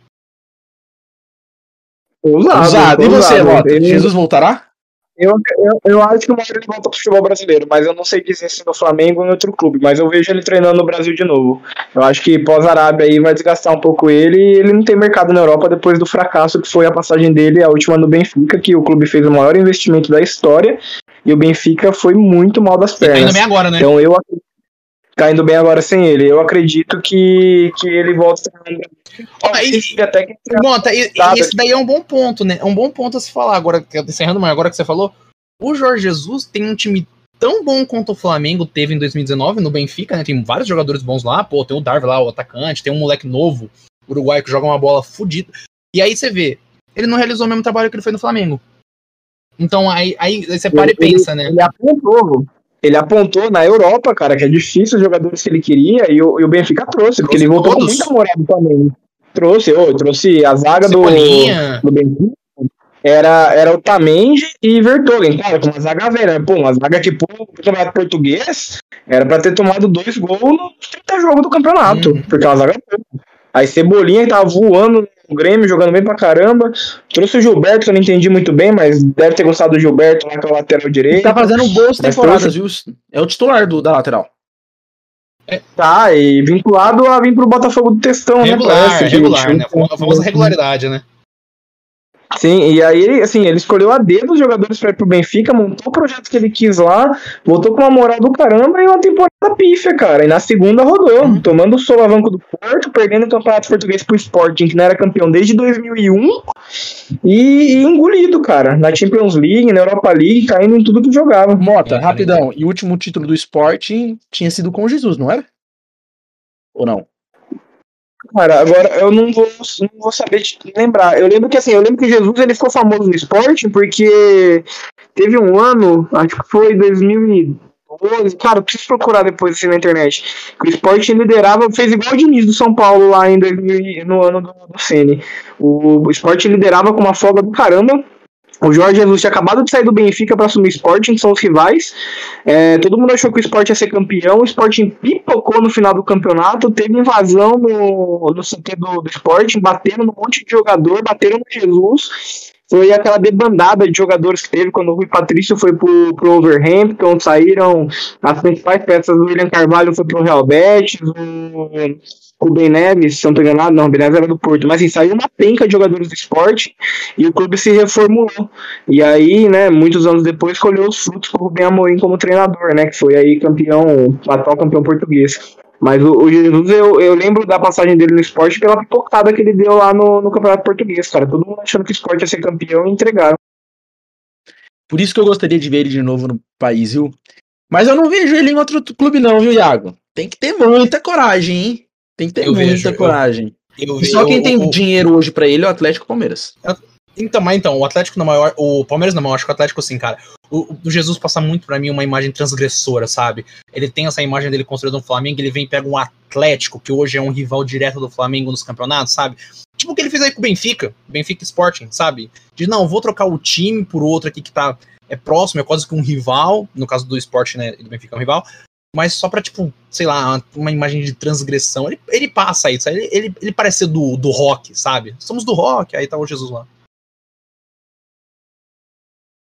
Ousado. Ousado. E você. Mota? Ele- Jesus voltará? Eu, eu, eu acho que o ele volta pro futebol brasileiro, mas eu não sei dizer se no Flamengo ou em outro clube, mas eu vejo ele treinando no Brasil de novo. Eu acho que pós-Arábia aí vai desgastar um pouco ele e ele não tem mercado na Europa depois do fracasso que foi a passagem dele, a última no Benfica, que o clube fez o maior investimento da história e o Benfica foi muito mal das E tá indo pernas. bem agora, né? Então eu ac- tá indo bem agora sem ele. Eu acredito que, que ele volta. Ó, e- E até que Monta, e, e Nada. esse daí é um bom ponto, né? É um bom ponto a se falar agora, encerrando, mas agora que você falou, o Jorge Jesus tem um time tão bom quanto o Flamengo teve em 2019 no Benfica, né? Tem vários jogadores bons lá, pô, tem o Darwin lá, o atacante, tem um moleque novo, uruguaio, que joga uma bola fodida. E aí você vê, ele não realizou o mesmo trabalho que ele fez no Flamengo. Então aí, aí você para e Ele- pensa, né? Ele apontou. Ele apontou na Europa, cara, que é difícil os jogadores que ele queria e o, e o Benfica trouxe, porque Trouxe ele voltou todos. com muita moral também. Trouxe, ô, trouxe a zaga do, do Benfica. Era, era o Tamendi e Vertonghen, cara, com uma zaga velha. Pô, uma zaga que, pô, o campeonato português era pra ter tomado dois gols nos 30 jogos do campeonato, Uhum. porque é uma zaga boa. Aí Cebolinha tava voando no Grêmio, jogando bem pra caramba. Trouxe o Gilberto, que eu não entendi muito bem, mas deve ter gostado do Gilberto lá com a lateral direito. Ele tá fazendo boas temporadas, viu? É o titular do, da lateral. Tá, e vinculado a vir pro Botafogo do Textão, regular, né? parece, regular, tinha- né? A famosa regularidade, né? Sim, e aí, assim, ele escolheu a dedo os jogadores pra ir pro Benfica, montou o projeto que ele quis lá, voltou com uma moral do caramba e uma temporada pífia, cara. E na segunda rodou, Uhum. tomando o solavanco do Porto, perdendo o Campeonato Português pro Sporting, que não era campeão desde 2001, e, e engolido, cara. Na Champions League, na Europa League, caindo em tudo que jogava. Mota, É, rapidão. E o último título do Sporting tinha sido com Jesus, não era? Ou não? Cara, agora eu não vou, não vou saber lembrar. Eu lembro que assim, eu lembro que Jesus ele ficou famoso no esporte porque teve um ano, acho que foi 2012, cara, eu preciso procurar depois assim na internet. O esporte liderava, fez igual o Diniz do São Paulo lá em 2000, e- no ano do, do Ceni. O, o esporte liderava com uma folga do caramba. O Jorge Jesus tinha acabado de sair do Benfica para assumir o Sporting, são os rivais. É, todo mundo achou que o Sport ia ser campeão. O Sporting pipocou no final do campeonato. Teve invasão no, no CT do, Sporting, bateram num monte de jogador, bateram no Jesus. Foi aquela debandada de jogadores que teve quando o Rui Patrício foi pro, pro Overhampton. Saíram as principais peças do William Carvalho, foi pro Real Betis. O, o Ben Neves, se não tô enganado, não, Ben Neves era do Porto. Mas assim, saiu uma penca de jogadores do esporte e o clube se reformulou. E aí, né, muitos anos depois, colheu os frutos com o Rubem Amorim como treinador, né, que foi aí campeão, atual campeão português. Mas o, o Jesus, eu, eu lembro da passagem dele no esporte pela pipocada que ele deu lá no, no campeonato português, cara. Todo mundo achando que o esporte ia ser campeão e entregaram. Por isso que eu gostaria de ver ele de novo no país, viu? Mas eu não vejo ele em outro clube, não, viu, Iago? Tem que ter muita coragem, hein? Tem que ter Eu muita vejo, eu- coragem. Eu E só quem tem dinheiro hoje pra ele é o Atlético Palmeiras. Então, mas então, o Atlético na maior. O Palmeiras na maior, acho que o Atlético, assim, cara. O, o Jesus passa muito pra mim uma imagem transgressora, sabe? Ele tem essa imagem dele construída no Flamengo, ele vem e pega um Atlético, que hoje é um rival direto do Flamengo nos campeonatos, sabe? Tipo o que ele fez aí com o Benfica, Benfica Sporting, sabe? De não, vou trocar o time por outro aqui que tá é próximo, é quase que um rival, no caso do Sporting, né? Do Benfica é um rival. Mas só pra, tipo, sei lá, uma imagem de transgressão. Ele, ele passa isso. Ele, ele, ele parece ser do, do rock, sabe? Somos do rock, aí tá o Jesus lá.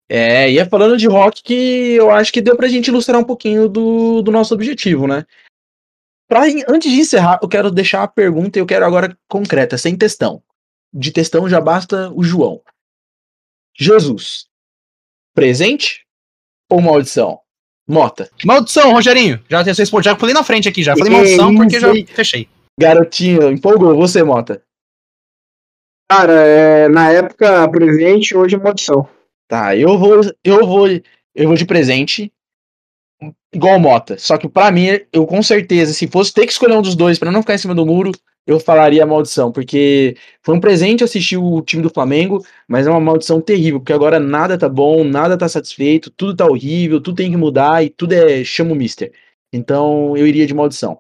É, e é falando de rock que eu acho que deu pra gente ilustrar um pouquinho do, do nosso objetivo, né? Pra, antes de encerrar, eu quero deixar a pergunta e eu quero agora concreta, sem textão. De textão já basta o João. Jesus, presente ou maldição? Mota, Maldição, Rogerinho. Já tem respondido. Já falei na frente aqui, já falei maldição porque já fechei. garotinho, empolgou, você, Mota. Cara, é, na época presente, hoje é maldição. Tá, eu vou, eu vou, eu vou de presente igual Mota. Só que pra mim, eu com certeza, se fosse ter que escolher um dos dois pra não ficar em cima do muro, eu falaria maldição, porque foi um presente assistir o time do Flamengo, mas é uma maldição terrível, porque agora nada tá bom, nada tá satisfeito, tudo tá horrível, tudo tem que mudar e tudo é chama o mister. Então eu iria de maldição.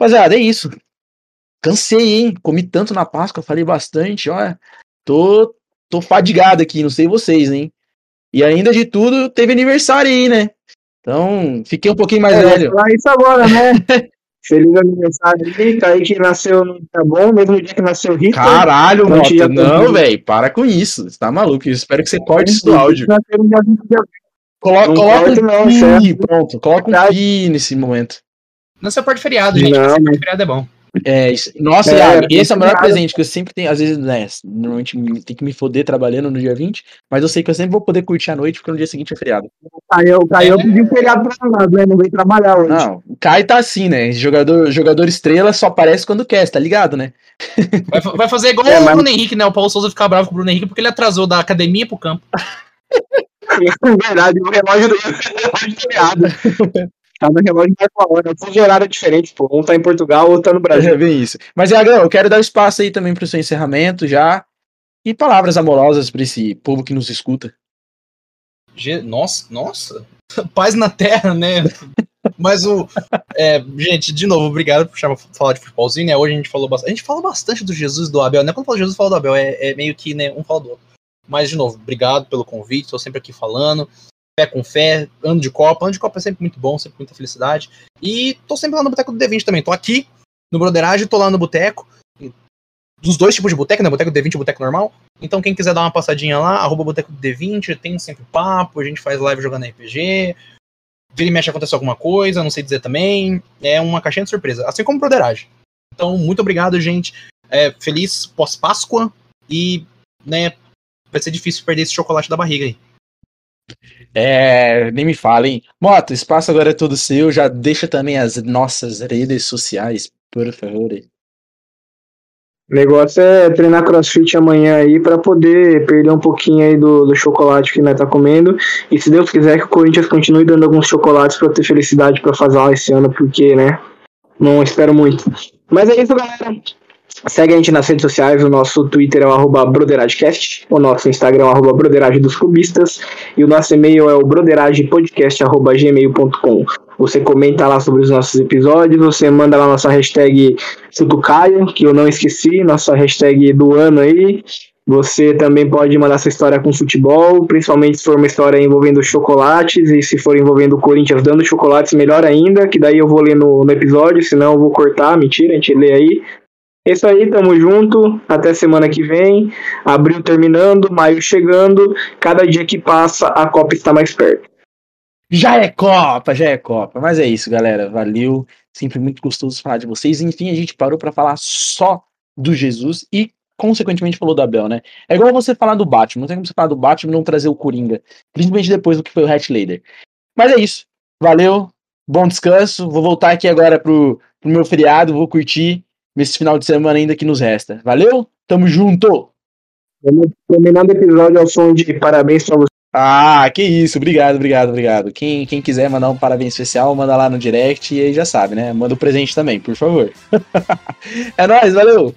Rapaziada, é isso. Cansei, hein? Comi tanto na Páscoa, falei bastante, olha. Tô, tô fadigado aqui, não sei vocês, hein? E ainda de tudo, teve aniversário aí, né? Então, fiquei um pouquinho mais É, velho. falar isso agora, né? Feliz aniversário aí, Kaique nasceu no tá bom, mesmo dia que nasceu Rita. Caralho, A gente Mota, já não, velho, para com isso. Você tá maluco? Eu espero que você corte isso do áudio. Nasceu no dia 20 de abril. Coloca, Não coloca corte um não, pi, pronto. Coloca um pi nesse momento. Não se parte feriado, gente. Não, Não, mas- feriado é bom. É, isso- nossa, É, tem esse é o melhor nada. presente que eu sempre tenho. Às vezes, né, normalmente me- tem que me foder trabalhando no dia 20, mas eu sei que eu sempre vou poder curtir a noite, porque no dia seguinte é feriado. Aí eu, aí eu É. pedi um feriado pra nós, né? Não veio trabalhar hoje. Não, o Kai tá assim, né? Jogador, jogador estrela só aparece quando quer, tá ligado, né? Vai, vai fazer igual É, o mas- Bruno Henrique, né? O Paulo Souza ficar bravo com o Bruno Henrique porque ele atrasou da academia pro campo. É verdade, o relógio do relógio do feriado. Cada relógio vai com a hora. O fuso horário é diferente, pô. Um tá em Portugal, outro tá no Brasil. É bem isso. Mas, Iagão, eu quero dar espaço aí também pro seu encerramento já. E palavras amorosas pra esse povo que nos escuta. Nossa, nossa. Paz na terra, né? Mas o. é, gente, de novo, obrigado por chamar, falar de futebolzinho, né? Hoje a gente falou bastante. A gente fala bastante do Jesus e do Abel, né? Quando fala do Jesus, fala do Abel. É, é meio que, né, um fala do outro. Mas, de novo, obrigado pelo convite. Estou sempre aqui falando. Fé com fé, ano de Copa. Ano de Copa é sempre muito bom, sempre muita felicidade. E tô sempre lá no Boteco do D20 também. Tô aqui no Broderage, tô lá no Boteco. Dos dois tipos de boteco, né? Boteco do D20 e boteco normal. Então, quem quiser dar uma passadinha lá, arroba Boteco do D20, tem sempre papo, a gente faz live jogando RPG. Vira e mexe acontece alguma coisa, não sei dizer também. É uma caixinha de surpresa, assim como Broderage. Então, muito obrigado, gente. É, feliz pós-Páscoa e, né, vai ser difícil perder esse chocolate da barriga aí. É, nem me falem. Moto, espaço agora é todo seu. Já deixa também as nossas redes sociais, por favor. O negócio é treinar crossfit amanhã aí pra poder perder um pouquinho aí do, do chocolate que nós tá comendo. E se Deus quiser que o Corinthians continue dando alguns chocolates eu ter felicidade pra fazer lá esse ano, porque, né? Não espero muito. Mas é isso, galera. Segue a gente nas redes sociais, o nosso Twitter é o broderadecast, o nosso Instagram é o broderage dos clubistas, e o nosso e-mail é o broderagepodcast.gmail.com. Você comenta lá sobre os nossos episódios, você manda lá nossa hashtag Sutucaio, que eu não esqueci, nossa hashtag do ano aí. Você também pode mandar sua história com futebol, principalmente se for uma história envolvendo chocolates, e se for envolvendo o Corinthians dando chocolates, melhor ainda, que daí eu vou ler no, no episódio, senão eu vou cortar, mentira, a gente lê aí. É isso aí, tamo junto, até semana que vem. Abril terminando, maio chegando, cada dia que passa a Copa está mais perto. Já é Copa, já é Copa. Mas é isso, galera. Valeu. Sempre muito gostoso falar de vocês. Enfim, a gente parou pra falar só do Jesus e, consequentemente, falou do Abel, né? É igual você falar do Batman. Não tem como você falar do Batman e não trazer o Coringa. Principalmente depois do que foi o Hat Lader. Mas é isso. Valeu. Bom descanso. Vou voltar aqui agora pro, pro meu feriado. Vou curtir nesse final de semana ainda que nos resta. Valeu? Tamo junto! Vamos terminando o episódio ao som de parabéns pra você. Ah, que isso, obrigado, obrigado, obrigado. Quem, quem quiser mandar um parabéns especial, manda lá no direct e aí já sabe, né? Manda o presente também, por favor. é nóis, valeu!